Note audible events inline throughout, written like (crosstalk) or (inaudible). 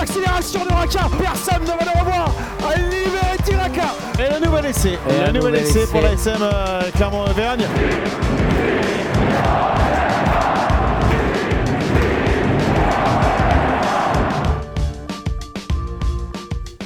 l'accélération de Raka. Personne ne va le revoir. Liberty Raka. Et le nouvel essai. Et le nouvel essai pour la SM euh, Clermont-Auvergne.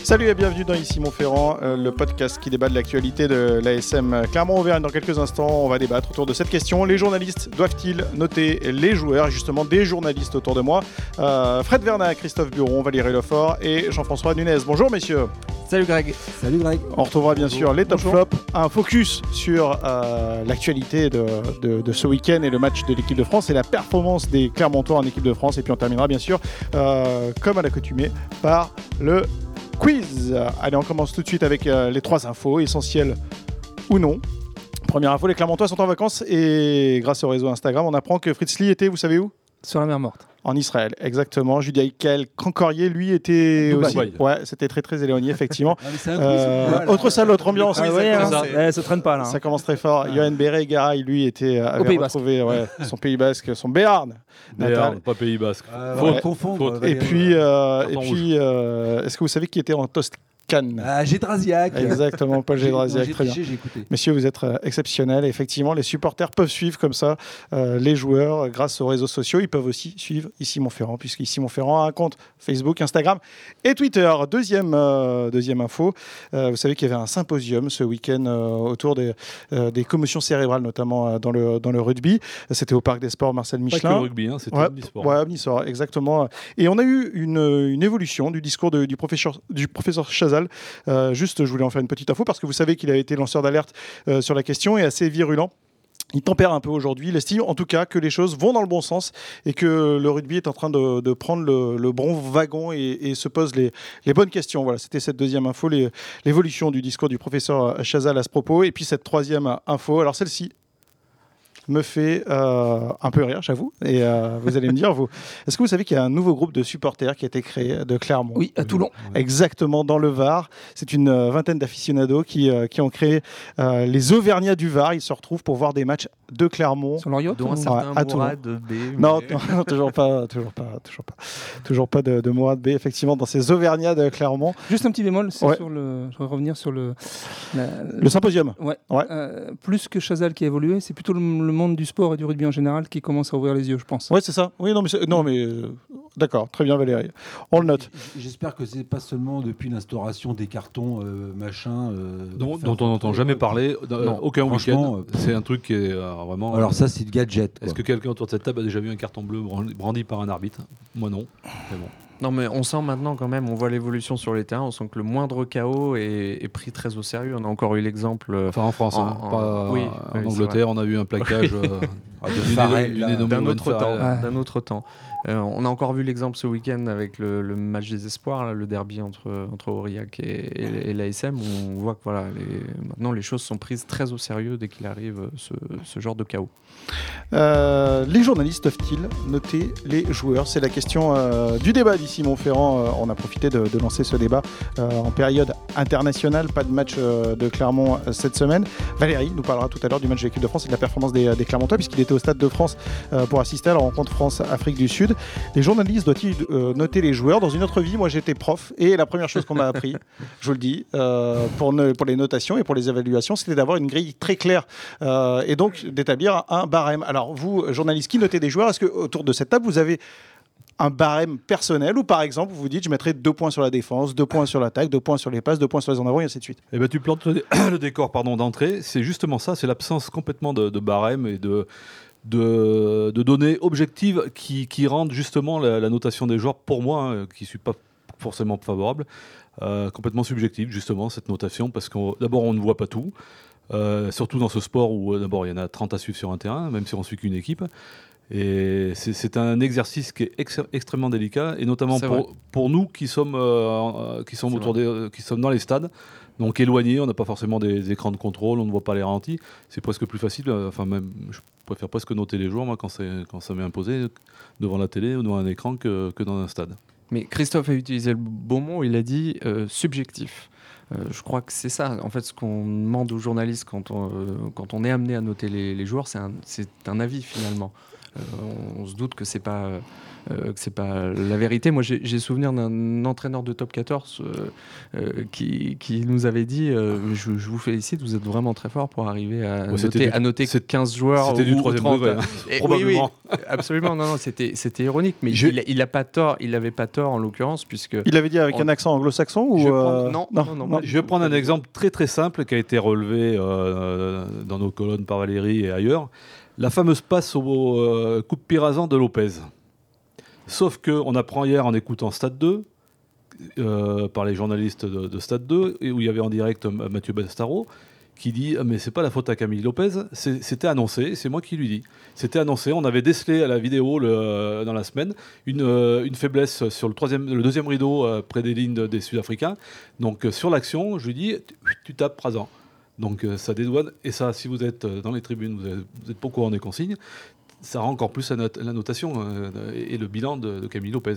Salut et bienvenue dans Ici Montferrand, euh, le podcast qui débat de l'actualité de l'ASM Clermont-Auvergne. Dans quelques instants, on va débattre autour de cette question. Les journalistes doivent-ils noter les joueurs Justement, des journalistes autour de moi? Euh, Fred Verna, Christophe Buron, Valérie Lefort et Jean-François Nunez. Bonjour messieurs. Salut Greg. Salut Greg. On retrouvera bien sûr les top flops, un focus sur euh, l'actualité de, de- de ce week-end et le match de l'équipe de France et la performance des Clermontois en équipe de France. Et puis on terminera bien sûr, euh, comme à l'accoutumée, par le quiz. Allez, on commence tout de suite avec euh, les trois infos, essentielles ou non. Première info, les Clermontois sont en vacances et grâce au réseau Instagram, on apprend que Fritz Lee était, vous savez où? Sur la mer morte. en Israël, exactement. Judiaïkel Cancorier, lui, était Dubaï. aussi. Ouais, c'était très très éloigné, effectivement. (laughs) Ah, mais c'est un Euh, autre salle, autre ambiance. Ah ouais, ça, hein, traîne pas là. hein. ça commence très fort. Johan Béré, Garay, lui, était euh, avait Pays Basque. retrouvé ouais, (laughs) son Pays Basque, son Béarn. Béarn, pas Pays Basque. Ah, Faute. ouais, confondre. Faute. Valérie. Et puis, euh, et Carton puis, euh, est-ce que vous savez qui était en Toscane Ah, Gédrasiac. Exactement, Paul Gédrasiac, j'ai très bien. triché, J'ai écouté. Messieurs, vous êtes euh, exceptionnels. Et Effectivement, les supporters peuvent suivre comme ça euh, les joueurs euh, grâce aux réseaux sociaux. Ils peuvent aussi suivre Ici Montferrand, puisque Ici Montferrand a un compte Facebook, Instagram et Twitter. Deuxième, euh, deuxième info, euh, vous savez qu'il y avait un symposium ce week-end euh, autour des, euh, des commotions cérébrales, notamment euh, dans, le, dans le rugby. C'était au Parc des Sports Marcel Pas que Michelin. le rugby, hein, c'était Ouais, omnisport. Ouais, omnisport, exactement. Et on a eu une, une évolution du discours de- du, professeur, du professeur Chazal. Euh, juste, je voulais en faire une petite info parce que vous savez qu'il a été lanceur d'alerte euh, sur la question et assez virulent. Il tempère un peu aujourd'hui. Il estime en tout cas que les choses vont dans le bon sens et que le rugby est en train de, prendre le, bon wagon et, se pose les, les bonnes questions. Voilà, c'était cette deuxième info, l'évolution du discours du professeur Chazal à ce propos. Et puis cette troisième info, alors celle-ci me fait euh, un peu rire, j'avoue. Et euh, vous allez me dire, vous, est-ce que vous savez qu'il y a un nouveau groupe de supporters qui a été créé de Clermont? Oui, à Toulon. Exactement, dans le Var. C'est une euh, vingtaine d'aficionados qui, euh, qui ont créé euh, les Auvergnats du Var. Ils se retrouvent pour voir des matchs de Clermont. Sur leur yacht Dont un certain à Toulon. Mourad B. Non, mais- (laughs) non, toujours pas, toujours pas, toujours pas, toujours pas de, de Mourad B. Effectivement, dans ces Auvergnats de Clermont, Juste un petit bémol, c'est Ouais. sur le. Je vais revenir sur le. la- le symposium. Ouais. Ouais. Euh, plus que Chazal qui a évolué, c'est plutôt le, le monde du sport et du rugby en général qui commence à ouvrir les yeux, je pense. Ouais, c'est ça. Oui, non, mais c'est- non, mais euh, d'accord, très bien, Valérie. On le note. J'espère que c'est pas seulement depuis l'instauration des cartons euh, machin. euh, Dont, on n'entend jamais parler, euh, Non, aucun week-end. euh, C'est un truc qui est euh, vraiment. Alors ça, c'est le gadget. quoi. Est-ce que quelqu'un autour de cette table a déjà vu un carton bleu brandi, par un arbitre? Moi non. Mais bon. Non, mais on sent maintenant quand même, on voit l'évolution sur les terrains, on sent que le moindre chaos est, est pris très au sérieux. On a encore eu l'exemple. euh, Enfin en France, En- hein, en- pas oui, en oui, c'est Angleterre, on a vu un plaquage. (laughs) euh, Ah, de d'une autre temps. Ouais. D'un autre temps. Euh, on a encore vu l'exemple ce week-end avec le, le match des espoirs, là, le derby entre, entre Aurillac et, et, et l'ASM, où on voit que voilà, les, maintenant les choses sont prises très au sérieux dès qu'il arrive euh, ce, ce genre de chaos. Euh, les journalistes doivent-ils noter les joueurs? C'est la question euh, du débat d'ici Montferrand. Euh, on a profité de, de lancer ce débat euh, en période internationale. Pas de match euh, de Clermont euh, cette semaine. Valérie nous parlera tout à l'heure du match de l'équipe de France et de la performance des, des Clermontois, puisqu'il était au Stade de France euh, pour assister à la rencontre France-Afrique du Sud. Les journalistes doivent-ils euh, noter les joueurs Dans une autre vie, moi j'étais prof et la première chose qu'on m'a appris, (laughs) je vous le dis, euh, pour, ne- pour les notations et pour les évaluations, c'était d'avoir une grille très claire euh, et donc d'établir un barème. Alors vous, journalistes qui notez des joueurs, est-ce que autour de cette table vous avez un barème personnel ou par exemple vous vous dites je mettrai deux points sur la défense, deux points sur l'attaque, deux points sur les passes, deux points sur les en avant et ainsi de suite? Eh ben, tu plantes le, dé- (coughs) le décor pardon, d'entrée. C'est justement ça, c'est l'absence complètement de, de barème et de, de, données objectives qui, rendent justement la, notation des joueurs, pour moi, hein, qui ne suis pas forcément favorable, euh, complètement subjective, justement, cette notation, parce que d'abord, on ne voit pas tout. Euh, surtout dans ce sport où euh, d'abord il y en a 30 à suivre sur un terrain, même si on suit qu'une équipe. Et c'est- un exercice qui est ex- extrêmement délicat, et notamment pour, pour nous qui sommes, euh, euh, qui, sommes autour des, qui sommes dans les stades, donc éloignés, on n'a pas forcément des écrans de contrôle, on ne voit pas les ralentis. C'est presque plus facile, euh, enfin même, je préfère presque noter les joueurs moi, quand, quand ça m'est imposé devant la télé ou devant un écran que, que dans un stade. Mais Christophe a utilisé le bon mot, il a dit euh, subjectif. Euh, je crois que c'est ça. En fait, ce qu'on demande aux journalistes quand on, euh, quand on est amené à noter les, les joueurs, c'est un, c'est un avis finalement. Euh, on, on se doute que c'est pas euh, que c'est pas la vérité. Moi, j'ai souvenir d'un entraîneur de top 14 euh, euh, qui, qui nous avait dit euh, je, je vous félicite, vous êtes vraiment très fort pour arriver à, noter, du- à noter c'est- 15 joueurs. C'était du ou- ou troisième 30. degré, hein, (laughs) Et- oui, probablement. oui, absolument, non, non, c'était c'était ironique, mais Je- il, il a pas tort, il avait pas tort en l'occurrence, puisque. Il avait dit avec On- un accent anglo-saxon ou Je vais euh, prendre- non, non, non, Je vais prendre un exemple très très simple qui a été relevé euh, dans nos colonnes par Valérie et ailleurs. La fameuse passe au euh, coup de pirazan de Lopez. Sauf que on apprend hier en écoutant Stade 2, euh, par les journalistes de, de Stade 2, et où il y avait en direct M- Mathieu Bastaro, qui dit Ah, Mais c'est pas la faute à Camille Lopez, c'était annoncé, c'est moi qui lui dis. C'était annoncé, on avait décelé à la vidéo le- dans la semaine une, euh, faiblesse sur le, deuxième rideau euh, près des lignes de- des Sud-Africains. Donc euh, sur l'action, je lui dis tu tapes Prazan. Donc euh, ça dédouane, et ça, si vous êtes euh, dans les tribunes, vous êtes, vous pas au courant des consignes, ça rend encore plus la, notation euh, et le bilan de, de Camille Lopez.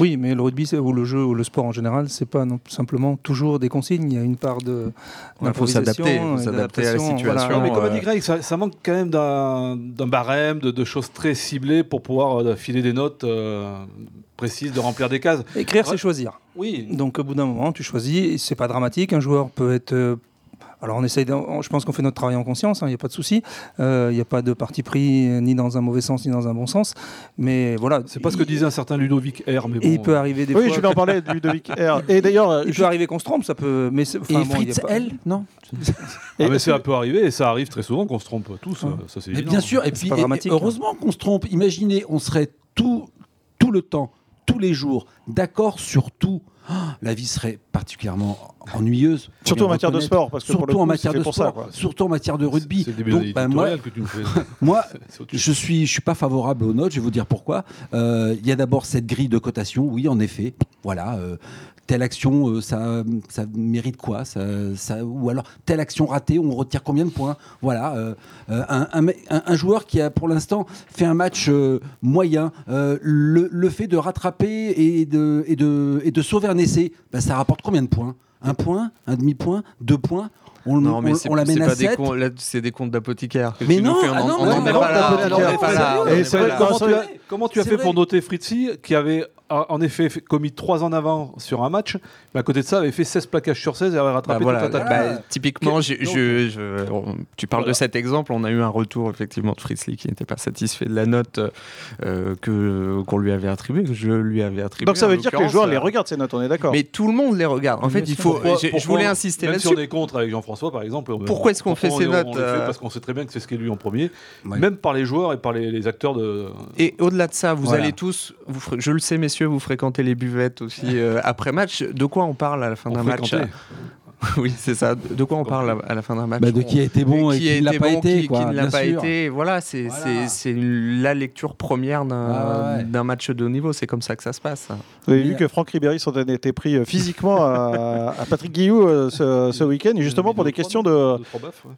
Oui, mais le rugby ou le jeu ou le sport en général, c'est pas non, simplement toujours des consignes. Il y a une part de Ouais, faut s'adapter, à la situation. voilà. Non, mais comme a dit Greg, ça, ça manque quand même d'un barème, de, de choses très ciblées pour pouvoir filer des notes euh, précises, de remplir des cases. Écrire, Ouais. c'est choisir. Oui, Donc au bout d'un moment, tu choisis. C'est pas dramatique. Un joueur peut être. Euh, alors on essaye. Je pense qu'on fait notre travail en conscience. Il n'y a pas de souci. Euh, Il n'y a pas de parti pris euh, ni dans un mauvais sens ni dans un bon sens. Mais voilà. c'est pas ce que disait un certain Ludovic R. Mais Et il bon, peut arriver des Oui, fois. je voulais en parler du Ludovic R. (laughs) Et d'ailleurs, euh, Il juste- peut arriver qu'on se trompe, ça peut. Mais Et bon, Fritz pas- L Non Ah, mais ça peut arriver et ça arrive très souvent qu'on se trompe tous. Ouais. euh, Ça, c'est bien sûr, et puis et- hein. heureusement qu'on se trompe. Imaginez, on serait tout, tout le temps, tous les jours, d'accord sur tout. La vie serait particulièrement ennuyeuse. surtout en matière de sport, parce que pour le Surtout en coup, matière de pour sport, ça. surtout en matière de rugby. C'est Donc, bah, moi, que tu nous fais. (laughs) moi, (laughs) je suis, je suis pas favorable aux notes. Je vais vous dire pourquoi. Euh, Il y a d'abord cette grille de cotation. Oui, en effet. Voilà. euh, telle action, euh, ça, ça mérite quoi? Ça, ça- Ou alors telle action ratée, on retire combien de points? Voilà. euh, un, joueur qui a pour l'instant fait un match euh, moyen, euh, le, le fait de rattraper et de, et de, et de sauver un essai, bah, ça rapporte combien de points? Un point Un demi-point Deux points? On, Non, mais on- l'amène à pas des 7 comptes- là, c'est des comptes d'apothicaire. Mais non, on ah non, pas là, Comment tu as, fait pour noter Fritzi qui avait a- en effet fait- commis 3 en avant sur un match, mais à côté de ça avait fait 16 plaquages sur 16 et avait Bah rattrapé voilà, toute l'attaque. voilà. bah, typiquement, j'ai- Donc- je, je- on- tu parles Voilà. de cet exemple. On a eu un retour effectivement de Fritzli qui n'était pas satisfait de la note euh, que qu'on lui avait attribuée, que je lui avais attribuée. Donc ça veut dire que les joueurs euh, les regardent ces notes, on est d'accord. Mais tout le monde les regarde. En fait, il faut. Pourquoi- je voulais insister si là-dessus. on est contre avec Jean-François, par exemple. on- Pourquoi est-ce qu'on fait ces notes, on le fait euh, Parce qu'on sait très bien que c'est ce qui est lu en premier, Ouais. même par les joueurs et par les, les acteurs de. Et au-delà de ça, vous Voilà. allez tous, je le sais, messieurs, vous fréquentez les buvettes aussi euh, après match? De quoi on parle à la fin d'un match? (laughs) Oui, c'est ça. De quoi on parle à- la fin d'un match Bah, de qui a été bon et qui ne l'a pas été. qui, quoi, qui ne l'a pas sûr. été. Voilà, c'est Voilà. la lecture première d'un Ah ouais. d'un match de haut niveau. C'est comme ça que ça se passe. Vous avez Mais- vu que Franck Ribéry s'en était pris euh, physiquement à, à Patrick Guillou euh, ce, ce week-end, justement pour des questions de, ouais.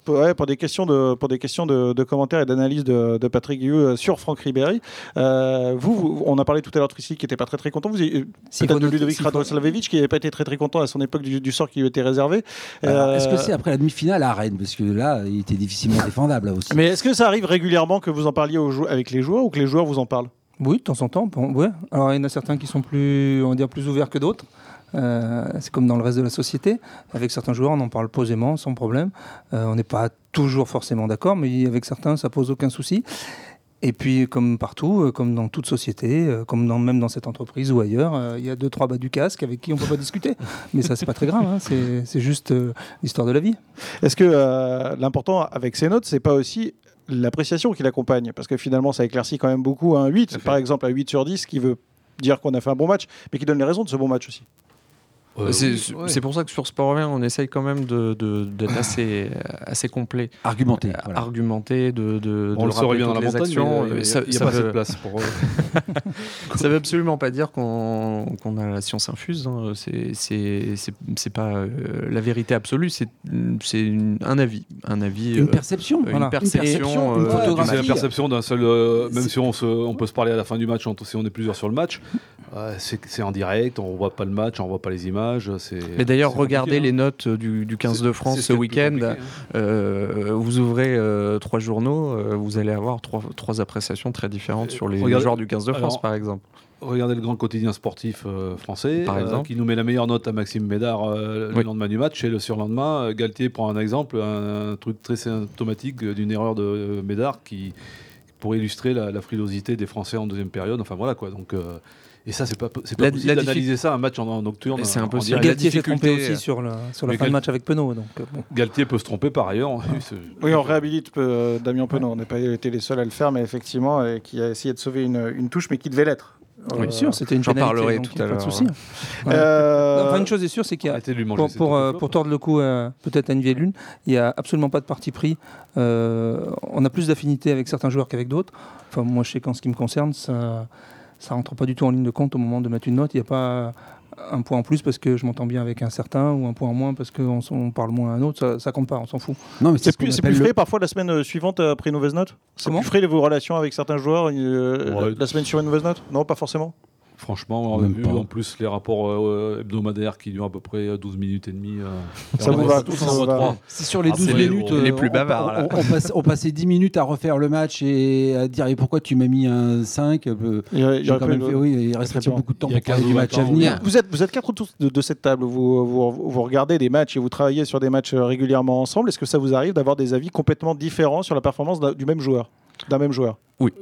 pour, ouais, pour des questions de, pour des questions de, de commentaires et d'analyse de, de Patrick Guillou euh, sur Franck Ribéry. Euh, vous, vous- on a parlé tout à l'heure de Trissi qui n'était pas très très content. Vous, peut-être de Ludovic Radoslavovich qui n'avait pas été très très content à son époque du, du sort qui lui était réservé. Est-ce que Euh, c'est après la demi-finale à Rennes? Parce que là, il était difficilement défendable là aussi. Mais est-ce que ça arrive régulièrement que vous en parliez aux avec les joueurs ou que les joueurs vous en parlent? Oui, de temps en temps. Bon, ouais. Alors, il y en a certains qui sont plus, on va dire, plus ouverts que d'autres. Euh, c'est comme dans le reste de la société. Avec certains joueurs, on en parle posément, sans problème. Euh, on n'est pas toujours forcément d'accord, mais avec certains, ça pose aucun souci. Et puis, comme partout, euh, comme dans toute société, euh, comme dans, même dans cette entreprise ou ailleurs, euh, il y a deux, trois bas du casque avec qui on ne peut pas discuter. (laughs) Mais ça, c'est pas très grave. hein. C'est juste euh, l'histoire de la vie. Est-ce que euh, l'important avec ces notes, c'est pas aussi l'appréciation qui l'accompagne? Parce que finalement, ça éclaircit quand même beaucoup un 8, à fait. par exemple, un 8 sur 10 qui veut dire qu'on a fait un bon match, mais qui donne les raisons de ce bon match aussi. Euh, c'est ouais. pour ça que sur Sport Revient, on essaye quand même de- de- d'être assez, assez complet, Argumenté. euh, voilà. argumenté, de, de, On de le saurait bien dans la montagne, actions. mais il n'y a, Ça- y a ça pas assez de place pour. euh, (laughs) Ça veut absolument pas dire qu'on a la science infuse. hein. C'est- pas euh, la vérité absolue. C'est un avis, un avis, Une euh, perception. une perception, une euh, photographie. C'est la perception d'un seul. euh, même si on, se, on peut se parler à la fin du match, si on est plusieurs sur le match, euh, c'est c'est en direct, on voit pas le match, on voit pas les images. Mais d'ailleurs, regardez compliqué, les hein. notes du, du 15 C'est- de France ce week-end. hein. Euh, vous ouvrez euh, trois journaux, euh, vous allez avoir trois, trois appréciations très différentes sur les regardez- joueurs du 15 de France, alors, par exemple. Regardez le grand quotidien sportif français, Par exemple. qui nous met la meilleure note à Maxime Médard le Oui. lendemain du match. Et le surlendemain, Galtier prend un exemple, un, un truc très symptomatique d'une erreur de Médard qui pour illustrer la, la frilosité des Français en deuxième période. Enfin voilà quoi. Donc euh, et ça c'est pas c'est pas La- possible la d'analyser ça un match en, en nocturne. Et c'est direct. la Galtier s'est trompé aussi sur, la- sur la Mais fin de match avec Penaud. Donc, euh, bon. Galtier peut se tromper par ailleurs. C'est- Oui, on réhabilite euh, Damien Penaud. On n'a pas été les seuls à le faire, mais effectivement, et qui a essayé de sauver une, une touche, mais qui devait l'être. Oui, Euh, bien sûr, c'était une j'en pénalité, parlerai donc tout à pas de l'heure, souci. hein. Ouais. euh, Enfin, une chose est sûre, c'est qu'il y a pour, euh, tordre le cou euh, peut-être à une vieille lune, il n'y a absolument pas de parti pris. Euh, on a plus d'affinité avec certains joueurs qu'avec d'autres. Enfin, moi, je sais qu'en ce qui me concerne, ça ça rentre pas du tout en ligne de compte au moment de mettre une note. Il n'y a pas un point en plus parce que je m'entends bien avec un certain ou un point en moins parce qu'on on parle moins à un autre. Ça, ça compte pas, on s'en fout. Non, mais C'est plus, c'est le- frais parfois la semaine euh, suivante après une mauvaise note? C'est Comment? plus frais vos relations avec certains joueurs euh, Ouais. la semaine sur une mauvaise note? Non, pas forcément? Franchement, on a Même vu pas. en plus les rapports euh, hebdomadaires qui durent à peu près 12 minutes et demie. euh, Ça vous va. Si sur les Ah, 12 c'est les- minutes, les euh, plus bavards, on, là. on, passe- on passait 10 minutes à refaire le match et à dire et pourquoi tu m'as mis un 5 euh, Il y a- il y j'ai aurait quand pas même fait, de- oui, il resterait beaucoup de temps Il y a pour parler 15 du match 20 à venir. Vous êtes, vous êtes quatre autour de, de cette table, vous, vous, vous regardez des matchs et vous travaillez sur des matchs euh, régulièrement ensemble. Est-ce que ça vous arrive d'avoir des avis complètement différents sur la performance d'un- du même joueur d'un même joueur? Oui,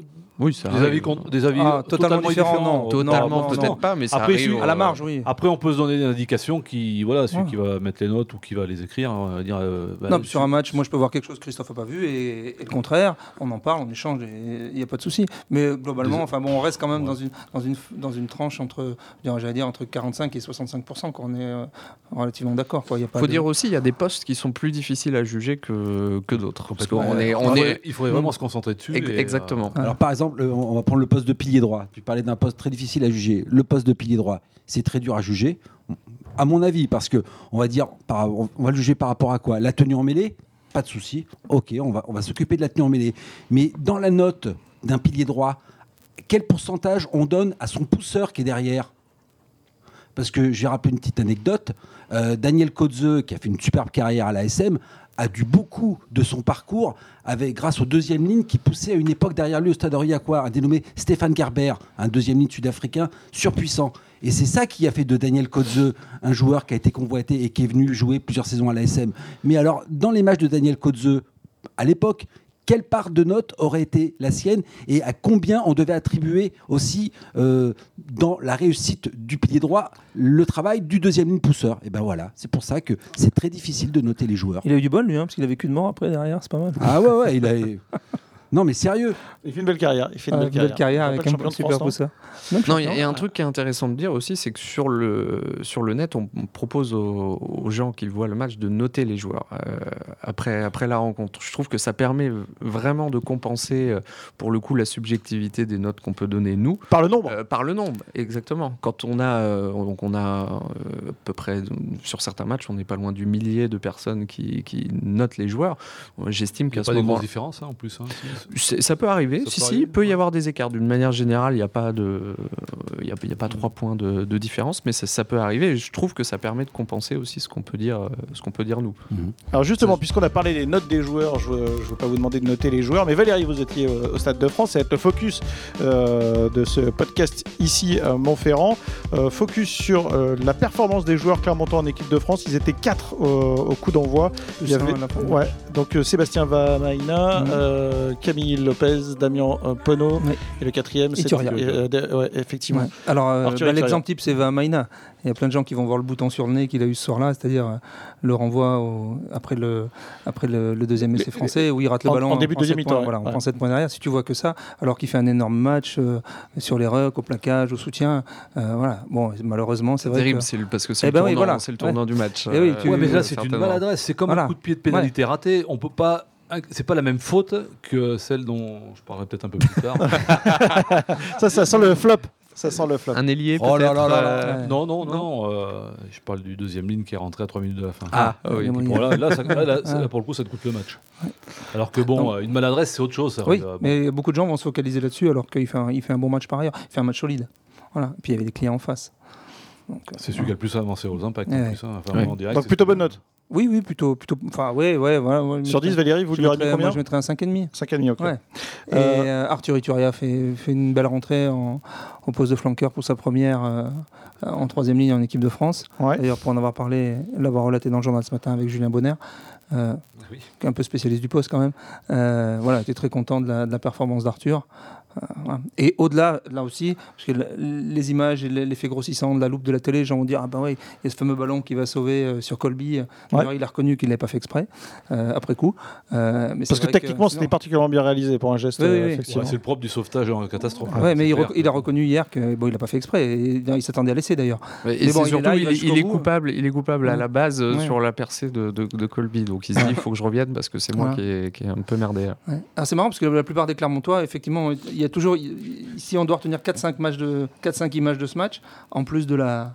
ça Des avis, con- des avis Ah, euh, totalement différents, non. Totalement, non, peut-être non. pas, mais ça Après, arrive. si- À la euh, marge, oui. Après, on peut se donner des indications qui, voilà, celui Ouais. qui va mettre les notes ou qui va les écrire, on va dire. euh, bah, Non, sur un match, moi je peux voir quelque chose que Christophe n'a pas vu et, et le contraire, on en parle, on échange il n'y a pas de souci. Mais globalement, Des- enfin bon, on reste quand même Ouais. dans, une, dans, une, dans une tranche entre, j'allais dire, entre 45 et 65 qu'on est euh, relativement d'accord. Il faut de- dire aussi, il y a des postes qui sont plus difficiles à juger que, que d'autres. Parce qu'on est, Il on faudrait- est il faudrait vraiment se concentrer dessus. exactement. Alors par exemple, euh, on va prendre le poste de pilier droit. Tu parlais d'un poste très difficile à juger. Le poste de pilier droit, c'est très dur à juger, à mon avis, parce que on va dire, on va le juger par rapport à quoi? La tenue en mêlée, pas de souci. Ok, on va, on va s'occuper de la tenue en mêlée. Mais dans la note d'un pilier droit, quel pourcentage on donne à son pousseur qui est derrière? Parce que j'ai rappelé une petite anecdote. euh, Daniel Kotze, qui a fait une superbe carrière à l'ASM, a dû beaucoup de son parcours avec, grâce aux deuxième lignes qui poussait à une époque derrière lui au stade Aurillacois, un dénommé Stéphane Gerber, un deuxième ligne sud-africain surpuissant. Et c'est ça qui a fait de Daniel Kotze un joueur qui a été convoité et qui est venu jouer plusieurs saisons à l'ASM. Mais alors, dans les matchs de Daniel Kotze, à l'époque, quelle part de note aurait été la sienne et à combien on devait attribuer aussi euh, dans la réussite du pilier droit le travail du deuxième ligne pousseur? Et ben voilà, c'est pour ça que c'est très difficile de noter les joueurs. Il a eu du bol, lui, hein, parce qu'il a vécu de mort après derrière, c'est pas mal. Ah ouais ouais, il a (laughs) Non mais sérieux, Il fait une belle carrière. Il fait une Ah, belle une belle carrière Il a avec pas de un de super pousseur. Même Non, il y, a- un truc qui est intéressant de dire aussi, c'est que sur le, sur le net, on, propose aux, aux gens qui voient le match de noter les joueurs euh, après, après la rencontre. Je trouve que ça permet vraiment de compenser, euh, pour le coup, la subjectivité des notes qu'on peut donner nous. Par le nombre. Euh, par le nombre, exactement. Quand on a, euh, donc on a euh, à peu près, sur certains matchs, on n'est pas loin du millier de personnes qui, qui notent les joueurs. J'estime Il n'y qu'à a ce pas des moment grosses différences hein, en plus. hein, Ça peut arriver, Ça si, peut si, arriver, il peut y avoir des écarts. D'une manière générale, il n'y a pas de, il y a, il y a pas trois points de, de différence, mais ça, ça peut arriver. Et je trouve que ça permet de compenser aussi ce qu'on peut dire, euh, ce qu'on peut dire nous. Alors justement, puisqu'on a parlé des notes des joueurs, je ne veux pas vous demander de noter les joueurs, mais Valérie, vous étiez au, au Stade de France, ça va être le focus euh, de ce podcast ici à Montferrand. Euh, focus sur euh, la performance des joueurs clermontois en équipe de France. Ils étaient quatre euh, au coup d'envoi. Avait-. Ouais, donc euh, Sébastien Vamaina, Mhm. euh, Camille Lopez, Damien euh, Penaud, Ouais. et le quatrième, c'est euh, de- ouais, effectivement. Ouais. Alors, euh, bah, l'exemple type, c'est Vamaina. Il y a plein de gens qui vont voir le bouton sur le nez qu'il a eu ce soir-là, c'est-à-dire euh, le renvoi au- après, le, après le, le deuxième essai français où il rate le en- ballon. en on début de deuxième mi-temps, Voilà, on ouais. prend 7 points derrière. Si tu vois que ça, alors qu'il fait un énorme match euh, sur les rucks, au plaquage, au soutien, euh, voilà. Bon, malheureusement, c'est vrai terrible, que- c'est le- parce que c'est Eh le, ben oui, tournant, voilà. le tournant du match. Eh oui, euh, tu- Ouais, mais là, c'est une maladresse. C'est comme Voilà. un coup de pied de pénalité raté. On peut pas. C'est pas la même faute que celle dont je parlerai peut-être un peu plus tard. (laughs) Ça, ça sent le flop. Ça sent le flop. Un ailier Oh là peut-être. là là là. euh, Ouais. non, non, non. euh, je parle du deuxième ligne qui est rentré à 3 minutes de la fin. Ah, ah oui. il y a moyen. Bon, là, là, ça- là, là, (laughs) pour le coup, ça te coûte le match. Alors que bon, Non. euh, une maladresse, c'est autre chose. ça. Oui, Euh, bon. mais beaucoup de gens vont se focaliser là-dessus alors qu'il fait, un, il fait un bon match par ailleurs. Il fait un match solide. Voilà. Et puis il y avait des clients en face. Euh, C'est celui qui a le plus avancé aux impacts. Ouais. en plus, hein. Enfin, Ouais. en direct, Donc c'est plutôt bonne note. Oui, oui, plutôt, plutôt. Enfin, ouais, ouais, voilà. Sur mettrais- 10, Valérie, vous lui mis combien Moi, je mettrais un 5,5. 5,5, ok. Ouais. Et Euh, euh, Arthur Ituria fait, fait une belle rentrée en, au poste de flanqueur pour sa première euh, en troisième ligne en équipe de France. Ouais. D'ailleurs, pour en avoir parlé, l'avoir relaté dans le journal ce matin avec Julien Bonner, euh, Oui. qui est un peu spécialiste du poste quand même. Euh, voilà, j'étais très content de la, de la performance d'Arthur. Euh. Et au-delà, là aussi, parce que le- les images et l'effet grossissant de la loupe de la télé, les gens vont dire Ah ben oui, il y a ce fameux ballon qui va sauver euh, sur Colby. D'ailleurs, il a reconnu qu'il ne l'avait pas fait exprès, euh, après coup. Euh, mais Parce que techniquement, c'était particulièrement bien réalisé pour un geste, Oui, oui, euh, oui. effectivement. Ouais, c'est le propre du sauvetage en catastrophe. Ouais, C'est mais il, clair. rec- il a reconnu hier que bon, il n'a pas fait exprès. Et, il s'attendait à laisser d'ailleurs. Et Mais c'est bon, il est surtout, là, il est- il coupable, il est coupable à Ouais. la base euh, Ouais. sur la percée de, de, de Colby. Donc il se dit, il faut que je revienne parce que c'est moi qui ai, qui ai un peu merdé. là. Ouais. Alors, c'est marrant parce que la plupart des Clermontois, effectivement, il y a toujours. Si on doit retenir 4-5 matchs de 4-5 images de ce match, en plus de la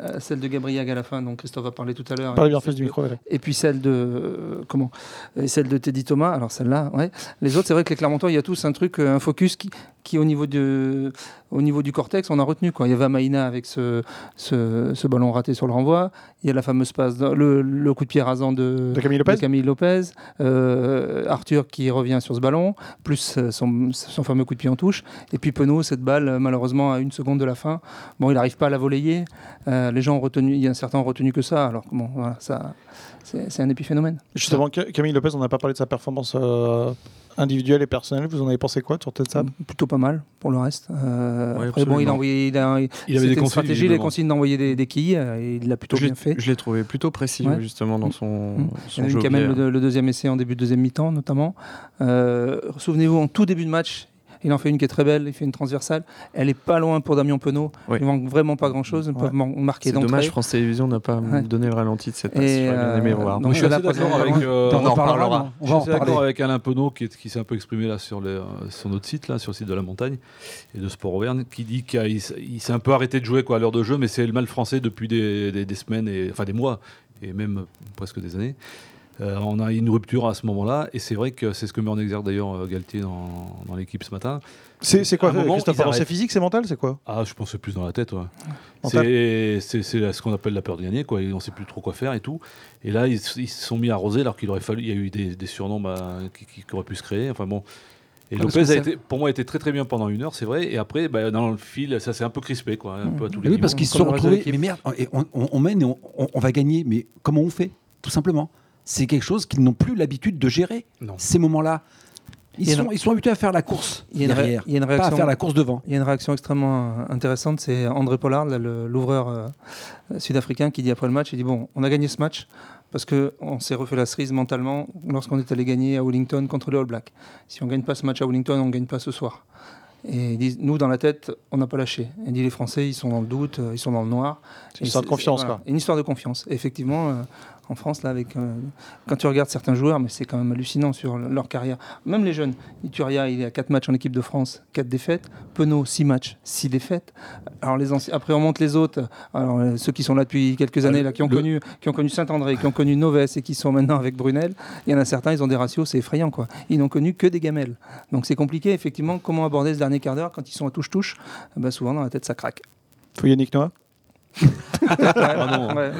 euh, celle de Gabriel à la fin, dont Christophe a parlé tout à l'heure. Parlez bien du micro. Et puis celle de euh, comment Et celle de Teddy Thomas. Alors celle-là, ouais. Les autres, c'est vrai que les Clermontois, il y a tous un truc, euh, un focus qui, qui au niveau de, au niveau du cortex, on a retenu quoi. Il y avait Maïna avec ce, ce, ce ballon raté sur le renvoi. Il y a la fameuse passe, le, le coup de pied rasant de, De Camille Lopez de Camille Lopez, euh, Arthur qui revient sur ce ballon, plus euh, son, son fameux coup de pied en touche, et puis Penaud, cette balle, euh, malheureusement, à une seconde de la fin, bon, il n'arrive pas à la voler. Euh, les gens ont retenu, il y a certains ont retenu que ça, alors bon, voilà, ça, c'est un épiphénomène. Justement, Ca- Camille Lopez, on n'a pas parlé de sa performance euh, individuelle et personnelle. Vous en avez pensé quoi sur Tête Sable Plutôt pas mal pour le reste. Euh, Ouais, après, bon, il a envoyé, il a, Il avait des une consignes, stratégie, les visiblement. consignes d'envoyer des, des quilles, euh, et il l'a plutôt Je bien fait. Je l'ai trouvé plutôt précis Ouais. justement dans son, Mm. Il y a jeu. pied. le, le deuxième essai en début de deuxième mi-temps, notamment. Euh, Souvenez-vous, en tout début de match, il en fait une qui est très belle, il fait une transversale. Elle est pas loin pour Damien Penaud. Oui. Il manque vraiment pas grand-chose. Ils Ouais. marquer C'est dommage, France Télévisions n'a pas Ouais. donné le ralenti de cette passe. Et, J'aurais bien aimé euh, voir. donc, je suis d'accord avec. euh, on en parlera. On va suis d'accord Alain Penaud qui, est- qui s'est un peu exprimé là sur, les, euh, sur notre site, là, sur le site de la montagne et de Sport Auvergne, qui dit qu'il s'est un peu arrêté de jouer quoi, à l'heure de jeu, mais c'est le mal français depuis des, des- des semaines, et, enfin des mois, et même presque des années. Euh, on a une rupture à ce moment-là, et c'est vrai que c'est ce que met en exergue d'ailleurs euh, Galtier dans, dans l'équipe ce matin. C'est quoi, moment, Christophe C'est physique, c'est mental, c'est quoi? Ah, je pense que c'est plus dans la tête. Ouais. C'est ce qu'on appelle la peur de gagner, quoi. Et on sait plus trop quoi faire et tout. Et là, ils, ils se sont mis à arroser alors qu'il aurait fallu. Il y a eu des, des surnoms bah, qui, qui- qui auraient pu se créer. Enfin bon. Et Ah, Lopez a été, pour moi, a été très très bien pendant une heure, c'est vrai. Et après, bah, dans le fil, ça s'est un peu crispé, quoi, un peu à tous les Oui, parce qu'ils se sont retrouvés. Mais merde, on, on- on mène et on, on- on va gagner. Mais comment on fait Tout simplement? C'est quelque chose qu'ils n'ont plus l'habitude de gérer. Non. Ces moments-là. Ils sont, une- ils sont habitués à faire la course Il y a derrière, il y a une pas à réaction. faire la course devant. Il y a une réaction extrêmement euh, intéressante, c'est André Pollard, l'ouvreur euh, sud-africain, qui dit après le match, il dit bon, on a gagné ce match parce que on s'est refait la cerise mentalement lorsqu'on est allé gagner à Wellington contre les All Blacks. Si on gagne pas ce match à Wellington, on gagne pas ce soir. Et ils disent, nous dans la tête, on n'a pas lâché. Il dit les Français, ils sont dans le doute, euh, ils sont dans le noir. C'est une histoire de confiance, voilà, quoi. Une histoire de confiance. Et effectivement, euh, en France, là, avec, euh, quand tu regardes certains joueurs, mais c'est quand même hallucinant sur le- leur carrière. Même les jeunes. Ituria, il est à 4 matchs en équipe de France, 4 défaites. Penaud, 6 matchs, 6 défaites. Alors les anciens, après, on monte les autres. Alors euh, ceux qui sont là depuis quelques années, là, qui ont le- connu, qui ont connu Saint-André, qui ont connu Novès et qui sont maintenant avec Brunel. Il y en a certains, ils ont des ratios, c'est effrayant, quoi. Ils n'ont connu que des gamelles. Donc c'est compliqué, effectivement, comment aborder ce dernier quart d'heure quand ils sont à touche-touche. Eh ben, souvent dans la tête, ça craque. Faut Yannick Noah (laughs) Ah non. Ouais.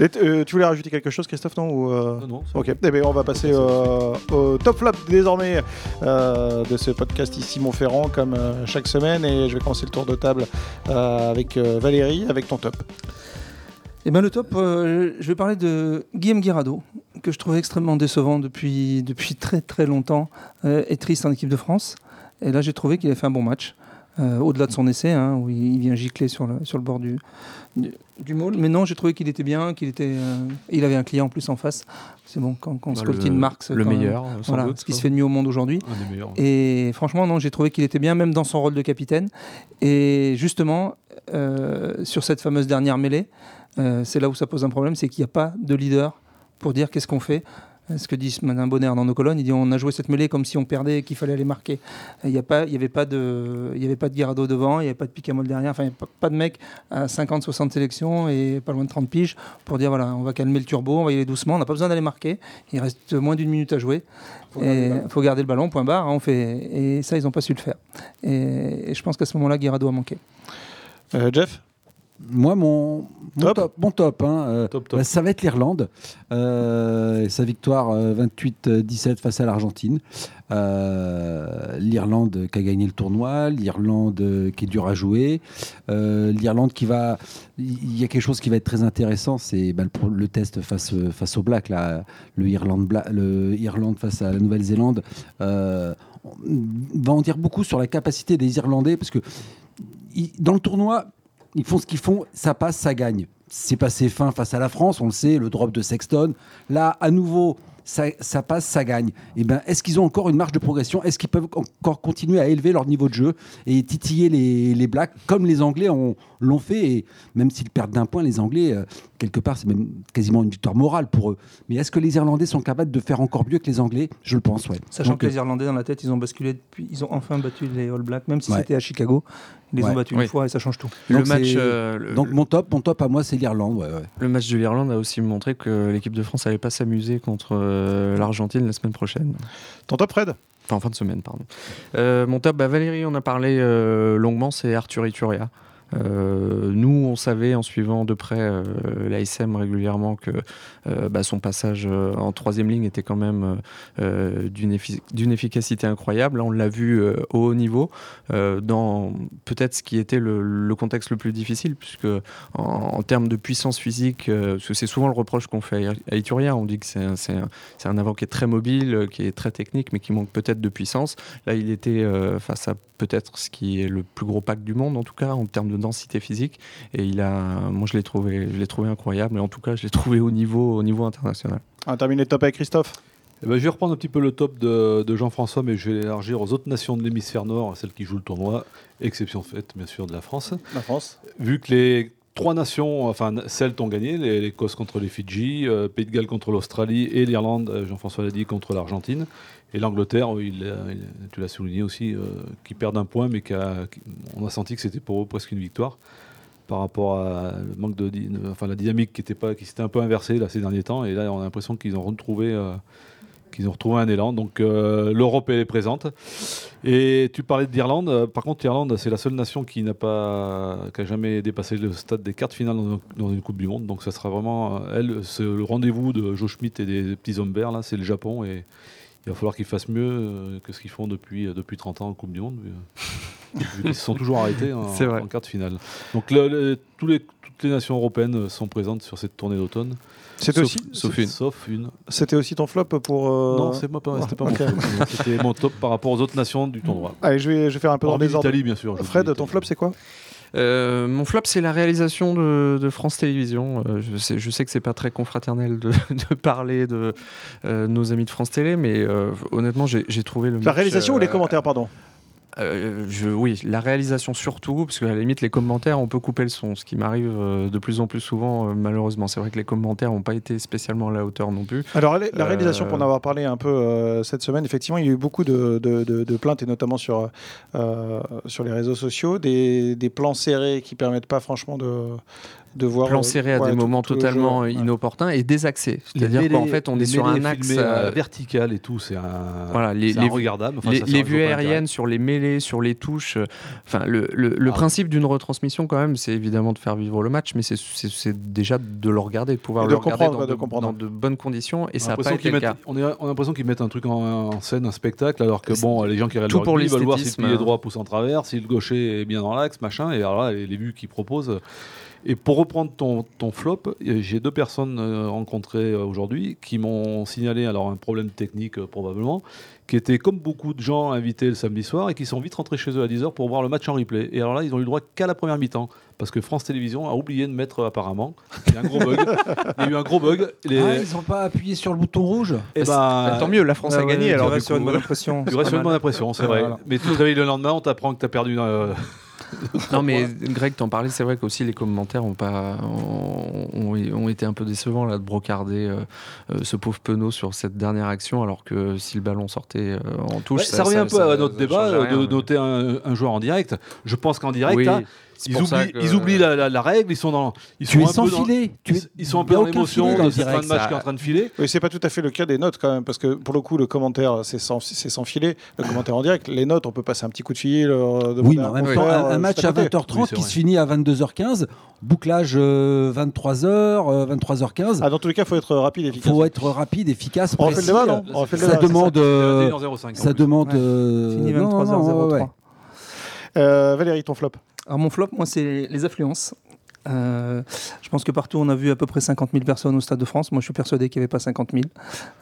Et euh, Tu voulais rajouter quelque chose, Christophe, non ou, euh, Non, Ok, eh bien, on va passer euh, au top flop désormais euh, de ce podcast ici Montferrand comme euh, chaque semaine. Et je vais commencer le tour de table euh, avec euh, Valérie avec ton top. Eh ben, le top, euh, je vais parler de Guillaume Guirado, que je trouvais extrêmement décevant depuis, depuis très très longtemps euh, et triste en équipe de France. Et là, j'ai trouvé qu'il a fait un bon match, euh, au-delà de son essai, hein, où il, vient gicler sur le, sur le bord du, du, du môle. Mais non, j'ai trouvé qu'il était bien, qu'il était, euh, il avait un client en plus en face. C'est bon, quand, quand Bah, Skoltine le- quand meilleur, sans Voilà, doute. ce qui se fait de mieux au monde aujourd'hui. Et franchement, non, j'ai trouvé qu'il était bien, même dans son rôle de capitaine. Et justement, euh, sur cette fameuse dernière mêlée, c'est là où ça pose un problème, c'est qu'il n'y a pas de leader pour dire qu'est-ce qu'on fait. Ce que dit Madame Bonner dans nos colonnes, il dit on a joué cette mêlée comme si on perdait et qu'il fallait aller marquer. Il n'y a pas, il y avait pas de, il y avait pas de Guirado devant, il n'y avait pas de Picamol derrière, enfin il n'y a pas, de mec à 50-60 sélections et pas loin de 30 piges pour dire voilà, on va calmer le turbo, on va y aller doucement, on n'a pas besoin d'aller marquer. Il reste moins d'une minute à jouer. Il faut garder le ballon, point barre. hein, on fait, et ça ils n'ont pas su le faire. Et, et je pense qu'à ce moment-là, Guirado a manqué. Euh, Jeff? Moi, mon, mon Top. top, mon top, hein, euh, Top, top. bah, ça va être l'Irlande. Euh, sa victoire euh, 28-17 face à l'Argentine. Euh, L'Irlande qui a gagné le tournoi, l'Irlande qui est dure à jouer, euh, l'Irlande qui va. Il y a quelque chose qui va être très intéressant, c'est bah, le, test face, face aux Blacks, là, le, Irlande Bla- le Irlande face à la Nouvelle-Zélande. On va en dire beaucoup sur la capacité des Irlandais parce que dans le tournoi, ils font ce qu'ils font, ça passe, ça gagne. C'est passé fin face à la France, on le sait, le drop de Sexton. Là, à nouveau, ça, passe, ça gagne. Et ben, est-ce qu'ils ont encore une marge de progression? Est-ce qu'ils peuvent encore continuer à élever leur niveau de jeu et titiller les, les Blacks comme les Anglais ont- l'ont fait? Et même s'ils perdent d'un point, les Anglais, euh, quelque part, c'est même quasiment une victoire morale pour eux. Mais est-ce que les Irlandais sont capables de faire encore mieux que les Anglais? Je le pense, ouais. Sachant Donc, que les Irlandais dans la tête, ils ont basculé depuis, ils ont enfin battu les All Blacks, même si Ouais. c'était à Chicago, ils les Ouais. ont battus Oui. une fois et ça change tout. Le Donc match, euh, le- donc mon top, mon top à moi, c'est l'Irlande. Ouais, ouais. Le match de l'Irlande a aussi montré que l'équipe de France n'allait pas s'amuser contre euh, l'Argentine la semaine prochaine. Ton top, Fred? Enfin, en fin de semaine, pardon. Euh, mon top, bah, Valérie, on a parlé euh, longuement, c'est Arthur Ituria. Euh, nous, on savait en suivant de près euh, l'ASM régulièrement que euh, bah, son passage en troisième ligne était quand même d'une effi- d'une efficacité incroyable. On l'a vu au haut niveau, dans peut-être ce qui était le, contexte le plus difficile, puisque en, termes de puissance physique, c'est souvent le reproche qu'on fait à Ituria, on dit que c'est un, avant qui est très mobile, qui est très technique, mais qui manque peut-être de puissance. Là, il était face à peut-être ce qui est le plus gros pack du monde, en tout cas, en termes de densité physique. Et il a, moi, je l'ai trouvé, je l'ai trouvé incroyable. Et en tout cas, je l'ai trouvé au niveau, au niveau international. On va terminer le top avec Christophe? Eh ben, je vais reprendre un petit peu le top de, de Jean-François, mais je vais l'élargir aux autres nations de l'hémisphère nord, celles qui jouent le tournoi, exception faite bien sûr de la France. La France. Vu que les trois nations, enfin Celtes ont gagné, l'Écosse contre les Fidji, euh, Pays de Galles contre l'Australie et l'Irlande, euh, Jean-François l'a dit, contre l'Argentine. Et l'Angleterre, tu l'as souligné aussi, euh, qui perd un point, mais qui a- on a senti que c'était pour eux presque une victoire par rapport à manque de, enfin la dynamique qui qui s'était un peu inversée là ces derniers temps. Et là, on a l'impression qu'ils ont retrouvé, euh, qu'ils ont retrouvé un élan. Donc euh, l'Europe elle est présente. Et tu parlais d'Irlande. Euh, Par contre, l'Irlande, c'est la seule nation qui n'a pas, qui a jamais dépassé le stade des quarts finales dans, dans une Coupe du Monde. Donc ça sera vraiment, euh, elle, c'est le rendez-vous de Joe Schmidt et des, petits hommes verts là. C'est le Japon et il va falloir qu'ils fassent mieux que ce qu'ils font depuis, depuis 30 ans en Coupe du Monde. vu, (laughs) vu qu'ils se sont toujours arrêtés en, en quart de finale. Donc le- le- tous les, toutes les nations européennes sont présentes sur cette tournée d'automne. C'était Sauf- aussi, sauf une. Sauf une. c'était aussi ton flop pour. euh, Non, c'est pas, c'était pas mon (laughs) ok. flop. C'était mon top par rapport aux autres nations du tournoi. (laughs) Allez, je vais, je vais faire un peu dans les ordres. bien sûr. Fred, ton flop, c'est quoi? Euh, mon flop, c'est la réalisation de, de France Télévisions. Euh, je, sais, je sais que c'est pas très confraternel de, (laughs) de parler de euh, nos amis de France Télé, mais euh, honnêtement, j'ai j'ai trouvé le La match, réalisation ou les euh, commentaires, pardon? Euh, je, oui, la réalisation surtout, parce qu'à la limite, les commentaires, on peut couper le son, ce qui m'arrive euh, de plus en plus souvent, euh, malheureusement. C'est vrai que les commentaires n'ont pas été spécialement à la hauteur non plus. Alors, la réalisation, pour en avoir parlé un peu cette semaine, effectivement, il y a eu beaucoup de, de- de- de plaintes, et notamment sur, sur les réseaux sociaux, des, des plans serrés qui permettent pas, franchement, de, de voir. Plan euh, serré à ouais, des tout- moments tout le totalement. Ouais. inopportuns et désaxés. C'est-à-dire qu'en fait, on est sur un axe. euh, vertical et tout, c'est un. Voilà, les, les, regardable. Enfin, les, vues aériennes sur les mêlées, sur les touches. euh, Enfin, le, le- le Ah. principe d'une retransmission, quand même, c'est évidemment de faire vivre le match, mais c'est- déjà de le regarder, de pouvoir Et de le regarder comprendre, dans de de, dans de bonnes conditions. Et On a ça n'a pas l'impression été qu'ils le mettent- cas. on, a l'impression qu'ils mettent un truc en, en scène, un spectacle, alors que bon, les gens qui regardent tout le pour veulent voir si le hein. droit pousse en travers, si le gaucher est bien dans l'axe, machin, et alors là, les, les vues qu'ils proposent. Et pour reprendre ton, ton flop, euh, j'ai deux personnes euh, rencontrées euh, aujourd'hui qui m'ont signalé alors un problème technique probablement, qui étaient comme beaucoup de gens invités le samedi soir et qui sont vite rentrés chez eux à 10h pour voir le match en replay. Et alors là, ils ont eu le droit qu'à la première mi-temps parce que France Télévisions a oublié de mettre apparemment. Il y a un gros bug. (laughs) Il y a eu un gros bug. Les... Ah, ils n'ont pas appuyé sur le bouton rouge? Eh ben, Bah, tant mieux, la France a Ouais, gagné. ouais, alors, tu du restes sur une bonne impression. Tu restes sur une bonne impression, c'est vrai. Voilà. Mais tu te réveilles le lendemain, on t'apprend que tu as perdu. euh, (laughs) Non, mais Greg, t'en parlais, c'est vrai qu'aussi les commentaires ont, pas, ont, été un peu décevants là, de brocarder euh, euh, ce pauvre Penaud sur cette dernière action, alors que si le ballon sortait euh, en touche. Ouais, ça, revient un peu ça- à notre débat rien, de mais- noter un, un joueur en direct. Je pense qu'en direct, Oui, là, c'est ils, pour ça oublient, que- ils oublient la, la- la règle, ils sont dans, ils Tu sont es un sans peu dans- filet. Tu ils, es- ils sont un il peu a dans l'émotion de cette fin de match ça- qui est en train de filer. Oui, c'est pas tout à fait le cas des notes quand même, parce que pour le coup, le commentaire, c'est sans, c'est sans filet. Le commentaire en direct, les notes, on peut passer un petit coup de fil. euh, Oui, mais en même un temps, un, un euh, match à côté. 20h30 Oui, c'est qui se finit à 22h15, bouclage euh, 23h, euh, 23h15. Ah, dans tous les cas, il faut être rapide et Il efficace. faut être rapide, efficace, On refait le débat, non On refait le Ça demande, 21h05, ça demande. Ouais. euh, Fini non, non, 23h03. non, ouais, ouais. Euh, Valérie, ton flop Alors mon flop, moi, c'est les affluences. Euh, je pense que partout, on a vu à peu près 50 000 personnes au Stade de France. Moi, je suis persuadé qu'il n'y avait pas 50 000,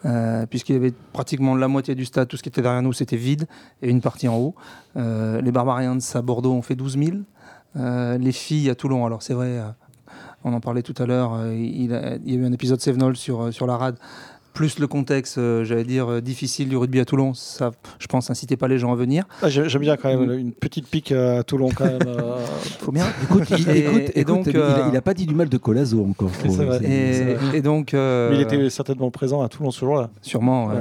euh, puisqu'il y avait pratiquement la moitié du stade, tout ce qui était derrière nous, c'était vide, et une partie en haut. Euh, les Barbarians à Bordeaux ont fait 12 000. Euh, les filles à Toulon, alors c'est vrai, on en parlait tout à l'heure, il, il y a eu un épisode Sevenol sur, sur la rade. Plus le contexte, euh, j'allais dire, euh, difficile du rugby à Toulon, ça, je pense, incitait pas les gens à venir. Ah, J'aime bien quand même Mm. une petite pique à Toulon quand même. euh, (laughs) Faut bien. Écoute, il, Et- écoute, et écoute, donc, il, a, euh, il a pas dit du mal de Colazo encore. Vrai. Et, et donc, euh, Mais il était certainement présent à Toulon ce jour-là. sûrement. ouais, Ouais.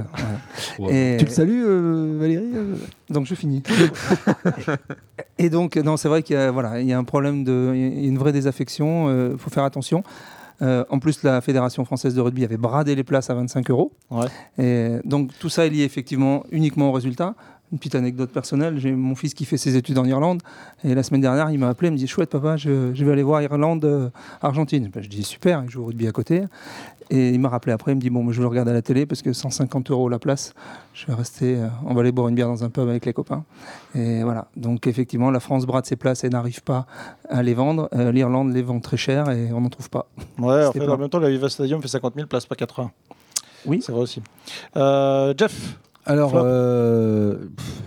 ouais. Ouais. Et- Tu le salues, euh, Valérie euh Donc je finis. (laughs) et donc non, c'est vrai qu'il y a voilà, il y a un problème de, il y a une vraie désaffection. Il faut faire attention. Euh, en plus, la Fédération française de rugby avait bradé les places à 25 euros. Ouais. Et donc tout ça est lié effectivement uniquement au résultat. Une petite anecdote personnelle, j'ai mon fils qui fait ses études en Irlande et la semaine dernière il m'a appelé, il me dit chouette papa, je, je vais aller voir Irlande euh, Argentine. Ben, je dis super, il joue au rugby à côté. Et il m'a rappelé après, il me dit bon, je vais le regarder à la télé parce que 150 euros la place, je vais rester, euh, on va aller boire une bière dans un pub avec les copains. Et voilà. Donc effectivement, la France brade ses places et n'arrive pas à les vendre. Euh, L'Irlande les vend très cher et on n'en trouve pas. Ouais, en, fait, en même temps, le Viva Stadium fait 50 000 places, pas 80. Oui. C'est vrai aussi. Euh, Jeff Alors, euh, pff,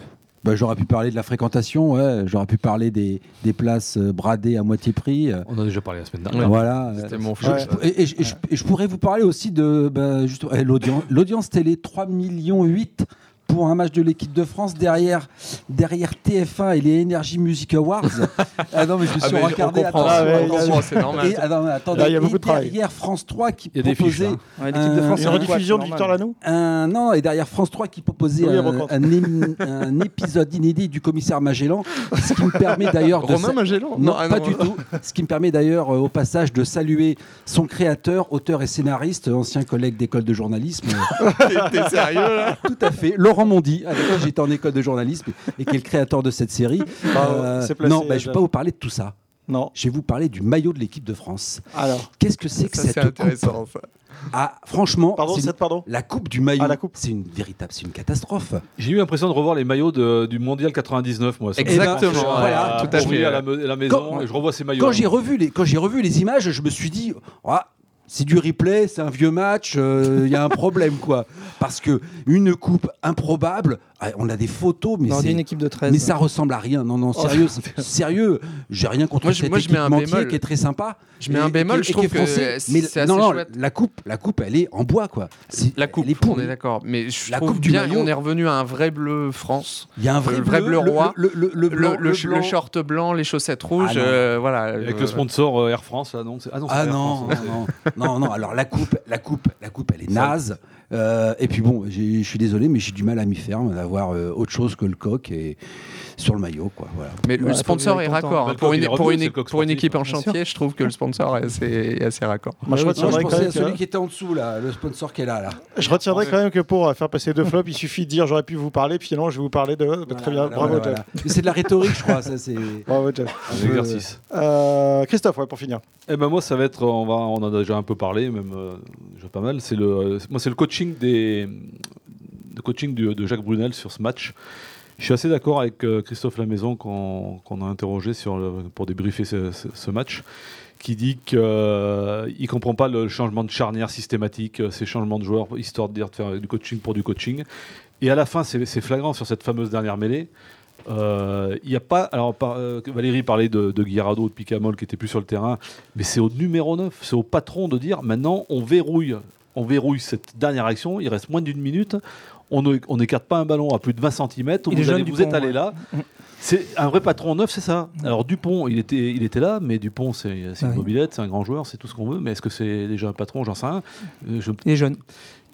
bah, j'aurais pu parler de la fréquentation, ouais, j'aurais pu parler des, des places euh, bradées à moitié prix. euh, On en a déjà parlé la semaine dernière. Voilà. C'était mon je- et, et je- et je, et je pourrais vous parler aussi de bah, eh, l'audience, l'audience télé 3 millions 8 pour un match de l'équipe de France derrière, derrière TF1 et les Energy Music Awards. (laughs) ah non mais je me Ah, suis on regardé. Ah ouais, on il y a- comprend, c'est normal. et, ah non, mais attendez, Là, il y a beaucoup et de travail. derrière France 3 qui fiches, proposait. Ouais, L'équipe de France, Une rediffusion de. Victor Lanoux un non et derrière France 3 qui proposait Oui, un, épisode inédit du commissaire Magellan, ce qui me permet d'ailleurs de Romain sa- Magellan non, ah pas du tout. Ce qui me permet d'ailleurs euh, au passage de saluer son créateur, auteur et scénariste, ancien collègue d'école de journalisme. (laughs) T'es sérieux là? Tout à fait. Laurent Mondy, avec qui j'étais en école de journalisme et qui est le créateur de cette série. C'est placé, non, bah, je ne vais pas vous parler de tout ça. Non. Je vais vous parler du maillot de l'équipe de France. Alors, Qu'est-ce que c'est que Ça, cette c'est coupe intéressant ça. ah, Franchement, pardon, une- cette pardon la coupe du maillot, Ah, c'est une véritable, c'est une catastrophe. J'ai eu l'impression de revoir les maillots de- du mondial 99, moi. Exactement, à- voilà, à tout à fait. à la, à la maison, Quand- et je revois ces maillots. Quand j'ai revu les, quand j'ai revu les images, je me suis dit, ah, c'est du replay, c'est un vieux match, euh, il y a un problème quoi. Parce que une coupe improbable, on a des photos, mais Non, on une équipe de 13. mais ça ressemble à rien. Non, non, sérieux, c'est- (laughs) sérieux. J'ai rien contre Moi, je- cette moi, je mets un bémol. qui est très sympa. Je mets Et- un bémol, qui- je est trouve que Mais non, assez non, chouette. la coupe, la coupe, elle est en bois quoi. C'est- La coupe, elle est on est d'accord. Mais je La trouve coupe du bien maillot. qu'on est revenu à un vrai bleu France. Il y a un vrai Le vrai bleu roi. le, le, le, Le, blanc, le, ch- le blanc. short blanc, les chaussettes rouges, Ah non. euh, voilà. Avec euh, le sponsor euh, Air France, là, non c'est- Ah non, Ah hein. non, non, non. Alors la coupe, la coupe, la coupe, elle est naze. Euh, et puis bon, je suis désolé, mais j'ai du mal à m'y faire, d'avoir euh, autre chose que le coq et sur le maillot, quoi. Voilà. Mais le sponsor est raccord. hein. Pour une, pour une, pour une équipe en chantier, je trouve que le sponsor est assez, est assez raccord. Moi, je retiendrai je quand même à celui que- qui était en dessous là, le sponsor qui est là, là. Je retiendrai quand même que pour euh, faire passer deux flops, il suffit de dire j'aurais pu vous parler, puis finalement je vais vous parler de. Bah, très bien, Voilà, bravo voilà, Jeff. C'est de la rhétorique, je crois. Ça, c'est. (laughs) Bravo Jeff. Un exercice. Euh, Christophe, ouais, pour finir. Eh ben moi, ça va être, on va, on en a déjà un peu parlé, même euh, déjà pas mal. C'est le, euh, moi, c'est le coaching des, le coaching de, de Jacques Brunel sur ce match. Je suis assez d'accord avec euh, Christophe Lamaison qu'on a interrogé pour débriefer ce, match, qui dit qu'il ne comprend pas le changement de charnière systématique, euh, ces changements de joueurs, histoire de dire faire du coaching pour du coaching. Et à la fin, c'est flagrant sur cette fameuse dernière mêlée. Euh, Il n'y a pas. Alors, euh, Valérie parlait de, de Guirado, de Picamol qui était plus sur le terrain, mais c'est au numéro 9, c'est au patron de dire maintenant on verrouille, on verrouille cette dernière action. Il reste moins d'une minute. On n'écarte pas un ballon à plus de 20 cm. Vous, allez, Dupont, vous êtes allé ouais. là. Mm. C'est un vrai patron neuf, c'est ça. Alors Dupont, il était, il était là, mais Dupont, c'est c'est une mobilette, c'est un grand joueur, c'est tout ce qu'on veut. Mais est-ce que c'est déjà un patron? J'en sais rien. Euh, je- Il est jeune.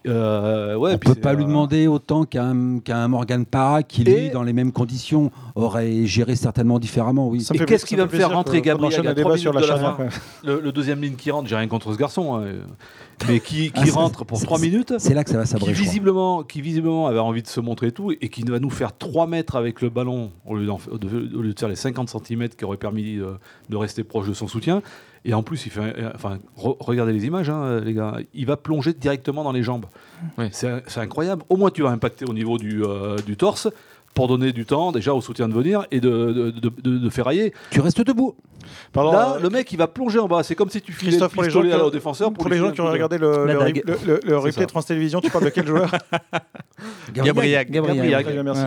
Euh, ouais, On puis peut pas lui euh, demander autant qu'un qu'un Morgan Parra qui, lui, Et- dans les mêmes conditions, aurait géré certainement différemment. Oui. Et qu'est-ce qui va me faire rentrer Gabriel débat sur la de fin. le, le deuxième ligne qui rentre, j'ai rien contre ce garçon, hein, mais qui, qui Ah, rentre pour c'est- 3 minutes. C'est là que ça va qui sabrer. crois. visiblement, qui visiblement avait envie de se montrer et tout, et qui va nous faire 3 mètres avec le ballon au lieu, de, au lieu de faire les 50 cm qui auraient permis euh, de rester proche de son soutien. Et en plus, il fait, un- enfin, re- regardez les images, hein, les gars. Il va plonger directement dans les jambes. Oui. C'est incroyable. Au moins, tu vas impacter au niveau du, euh, du torse pour donner du temps déjà au soutien de venir et de, de, de- de- de ferrailler. Tu restes debout. Pardon, Là, euh, le mec, il va plonger en bas. C'est comme si tu filais le Christophe, pour les gens pistolet au défenseur. pour les gens qui ont regardé le, le, le- le- le replay de France Télévisions, tu parles de quel joueur (laughs) Gabriel. Gabriel. Merci.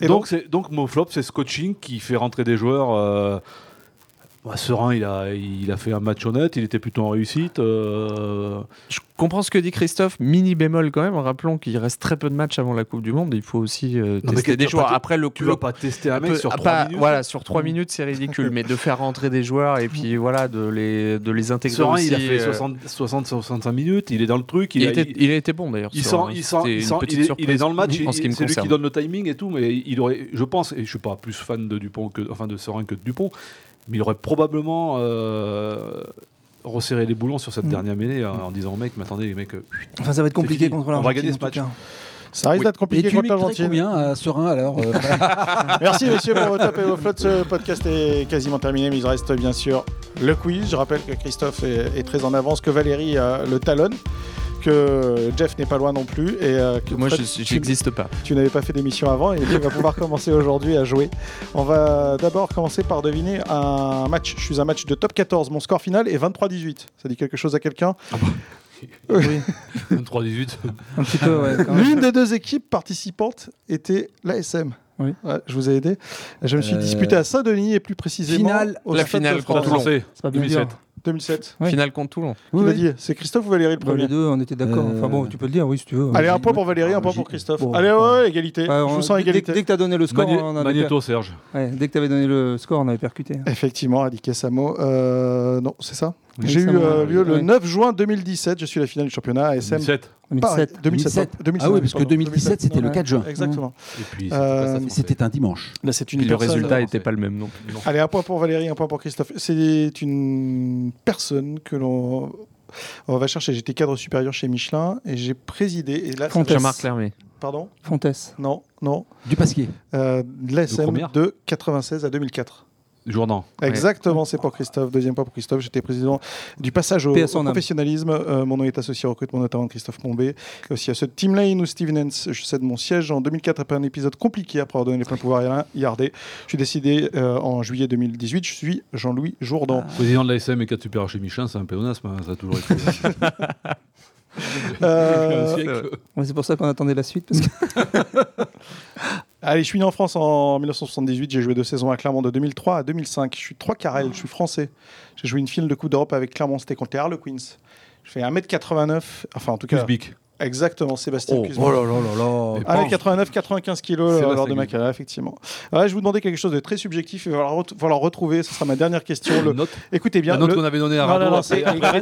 Et donc, donc mon flop, c'est ce coaching qui fait rentrer des joueurs. euh, bah, serein, il a, il a fait un match honnête, il était plutôt en réussite. euh, Je comprends ce que dit Christophe. Mini bémol quand même. Rappelons qu'il reste très peu de matchs avant la Coupe du Monde. Il faut aussi euh, mais tester tu des joueurs. Après le tu le- vas pas tester un mec sur ah, 3 pas- minutes. Voilà, sur 3 minutes, c'est ridicule. mais de faire rentrer des joueurs et puis (laughs) voilà, de les, de les intégrer Serein, aussi. il a fait euh, 60, 60, 65 minutes, il est dans le truc. il, a- était, il a été bon d'ailleurs. il sent, il sent, C'était il, une sent- est, il est dans le match, ce c'est lui qui donne le timing et tout, mais il aurait, je pense, et je suis pas plus fan de Dupont que, enfin de Serein que de Dupont, mais il aurait probablement euh, resserré les boulons sur cette Mm. dernière mêlée euh, en disant mec, mais attendez les mecs, euh, Enfin, ça va être compliqué contre On va l'Argentine. gagner ce match. ça risque Oui. d'être Et compliqué tu contre l'Argentine. combien à Serein alors euh, (laughs) Merci messieurs pour vos tapes et vos flottes. Ce podcast est quasiment terminé, mais il reste bien sûr le quiz. Je rappelle que Christophe est, est très en avance, que Valérie euh, le talonne, que Jeff n'est pas loin non plus, et euh, que Moi, je tu- n'existe pas. tu n'avais pas fait d'émission avant et tu vas pouvoir (laughs) commencer aujourd'hui à jouer. On va d'abord commencer par deviner un match. Je suis un match de top 14. Mon score final est 23-18. Ça dit quelque chose à quelqu'un (laughs) Oui, 23-18. un petit peu, ouais. L'une des deux équipes participantes était l'ASM. Oui. Ouais, je vous ai aidé. Je me suis Euh, disputé à Saint-Denis et plus précisément finale- au la Stade finale de contre France. Toulon. C'est pas bien 2007. dire. 2007. Oui. Finale contre Toulon. Qui l'a dit C'est Christophe ou Valérie le Bah, premier les deux, on était d'accord. Euh, Enfin bon, tu peux le dire, oui, si tu veux. Allez, un point pour Valérie, un Ah, point j'y- pour Christophe. bon, Allez, ouais, ouais, égalité. Ouais, je on- vous sens égalité. Dès, dès que tu as donné le score, on avait Magnéto, Serge. Ouais, dès que tu avais donné le score, on avait percuté. Effectivement, Adiké Samo. Euh, non, c'est ça. J'ai eu Samo, euh, lieu le Ouais. 9 juin 2017. Je suis la finale du championnat ASM. 2007. Pareil, 2007. 2007. 2007. Ah oui, parce que pardon, 2017, c'était le ouais. 4 juin. Exactement. Et puis, Euh, c'était un dimanche. Là, c'est une Puis le résultat n'était pas le même non. Allez, un point pour Valérie, un point pour Christophe. C'est une personne que l'on on va chercher. J'étais cadre supérieur chez Michelin et j'ai présidé. Et là. Jean-Marc Lermé. Pardon? Fontès. Non, non. Du Pasquier. Euh, de l'ASM première de 96 à 2004. Jourdan. Exactement, c'est pour Christophe. Deuxième point pour Christophe. J'étais président du passage au, professionnalisme. Euh, mon nom est associé au recrutement notamment de Christophe Combé. Et aussi à de Team Lane ou Steven Hens. Je cède mon siège en 2004 après un épisode compliqué après avoir donné les pleins pouvoirs à Yardé. Je suis décidé euh, en juillet 2018. Je suis Jean-Louis Jourdan. Président de l'ASM et 4 super chez Michelin, c'est un pléonasme, hein, ça a toujours été. (laughs) Euh, c'est pour ça qu'on attendait la suite. Parce que... (laughs) Allez, je suis né en France en 1978. J'ai joué deux saisons à Clermont de 2003 à 2005. Je suis trois carrels, je suis français. J'ai joué une finale de Coupe d'Europe avec Clermont, c'était contre les Harlequins. Je fais 1m89, enfin en tout cas, Kuzbik. Exactement, Sébastien Oh, Kuzma. là là là Ah, Pange. 89, 95 kilos lors de ma carrière, effectivement. Ouais, je vous demandais quelque chose de très subjectif. Il va falloir, ret- falloir retrouver. Ce sera ma dernière question. Le- Note, Écoutez bien. la note le- qu'on avait donnée à après-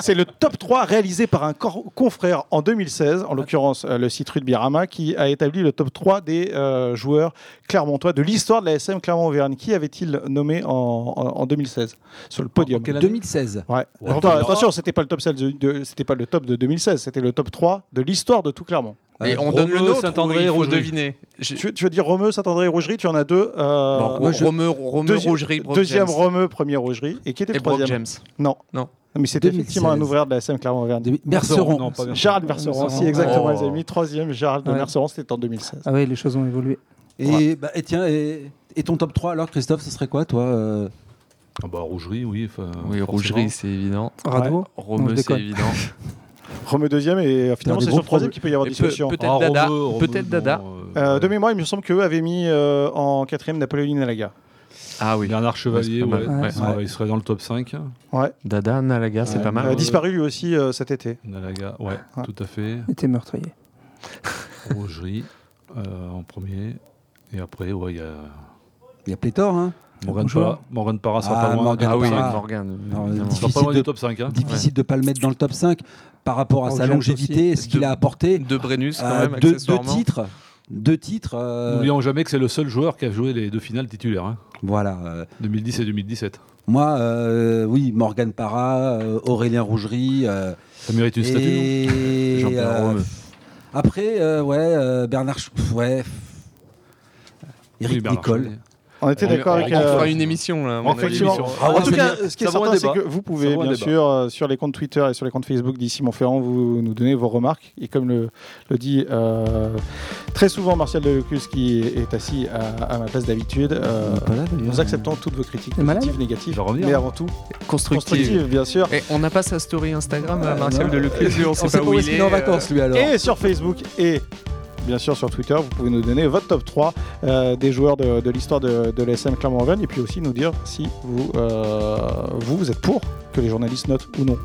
c'est le top 3 réalisé par un confrère en 2016, en l'occurrence euh, le site Rugby-Rama, qui a établi le top 3 des euh, joueurs clermontois de l'histoire de la SM Clermont-Auvergne. Qui avait-il nommé en, en- en 2016 sur le podium année 2016. Ouais. Ouais, Attends, top attention, c'était pas le top 16 de, de- c'était pas le top de 2016, c'était le top 3 de l'histoire de tout Clermont. Et Euh, on donne le nôtre Saint-André, ou il faut Rougerie. deviner. Tu, tu veux dire Romeu, Saint-André, Rougerie Tu en as deux. euh, Bon, moi, je- Romeu, Romeu, deuxi- Rougerie, Brock deuxième James. Romeu, premier Rougerie. Et qui était et le Brock troisième James. Non. Non. Mais c'était 2016. effectivement un ouvrier de la SM Merceron. Non, pas bien. Gérald Merceron, Merceron. si exactement, Oh. les amis. Troisième, Gérald de Ouais. Merceron, c'était en 2016. Ah oui, les choses ont évolué. Et, bah, et tiens, et, et ton top 3 alors, Christophe, ce serait quoi, toi euh Ah bah, rougerie, oui. Oui, forcément. Rougerie, c'est évident. Non, Romeu, c'est évident. (laughs) Romeu deuxième, et euh, finalement, c'est sur le troisième qu'il peut y avoir solutions. peut-être Ah, Dada. Romeu, Romeu, Peut-être bon, Dada. euh, Euh, de mémoire, il me semble qu'eux avaient mis euh, en quatrième Napoléon Nalaga. Ah oui. Bernard Chevalier, Ouais, ouais, il serait- il serait dans le top 5. Ouais. Dada, Nalaga, c'est Ouais. pas mal. Euh, disparu lui aussi euh, cet été. Nalaga, ouais, Ouais. tout à fait. Il était meurtrier. (laughs) Rougerie euh, en premier. Et après, ouais, il y a Il y a pléthore. Hein. Morgan Parra, Morgan Parra sera Ah, pas loin. Morgan Ah oui, top Parra. 5. Morgan. Il sera pas Difficile loin de- du top 5. hein. Difficile de pas le mettre dans le top 5 par rapport à sa longévité, aussi. ce qu'il a apporté. De Brennus, quand Euh, même, deux, titres. Deux titres. euh, N'oublions jamais que c'est le seul joueur qui a joué les deux finales titulaires, hein, voilà. euh, 2010 et 2017. moi, euh, oui, Morgan Parra, euh, Aurélien Rougerie. euh, Ça mérite une statue. non? et Jean-Pierre euh, après, euh, ouais, euh, Bernard. Ch- ouais. Eric Oui, Bernard Nicole. On était On, d'accord on avec. fera euh, une émission là. on. Ah en tout cas, ce qui est certain, c'est que vous pouvez, bien sûr, euh, sur les comptes Twitter et sur les comptes Facebook d'ici Montferrand, vous nous donnez vos remarques. Et comme le, le dit euh, très souvent Martial Delecus, qui est assis à, à ma place d'habitude, euh, nous acceptons toutes vos critiques, positives, négatives, mais avant tout Constructive. constructives, bien sûr. Et on n'a pas sa story Instagram, Euh, à Martial non. de Leclerc, on On sait pas où il qu'il est. est en vacances, lui, alors. Et sur Facebook et bien sûr sur Twitter, vous pouvez nous donner votre top 3 euh, des joueurs de, de l'histoire de, de l'ASM Clermont-Auvergne et puis aussi nous dire si vous, euh, vous, vous êtes pour que les journalistes notent ou non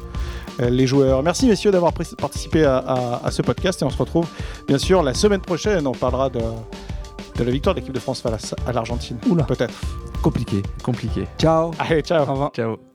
euh, les joueurs. Merci messieurs d'avoir participé à, à- à ce podcast et on se retrouve bien sûr la semaine prochaine. On parlera de, de la victoire de l'équipe de France face à l'Argentine. Oula. Peut-être. Compliqué. Compliqué. Ciao. Allez, ciao. Au revoir. Ciao.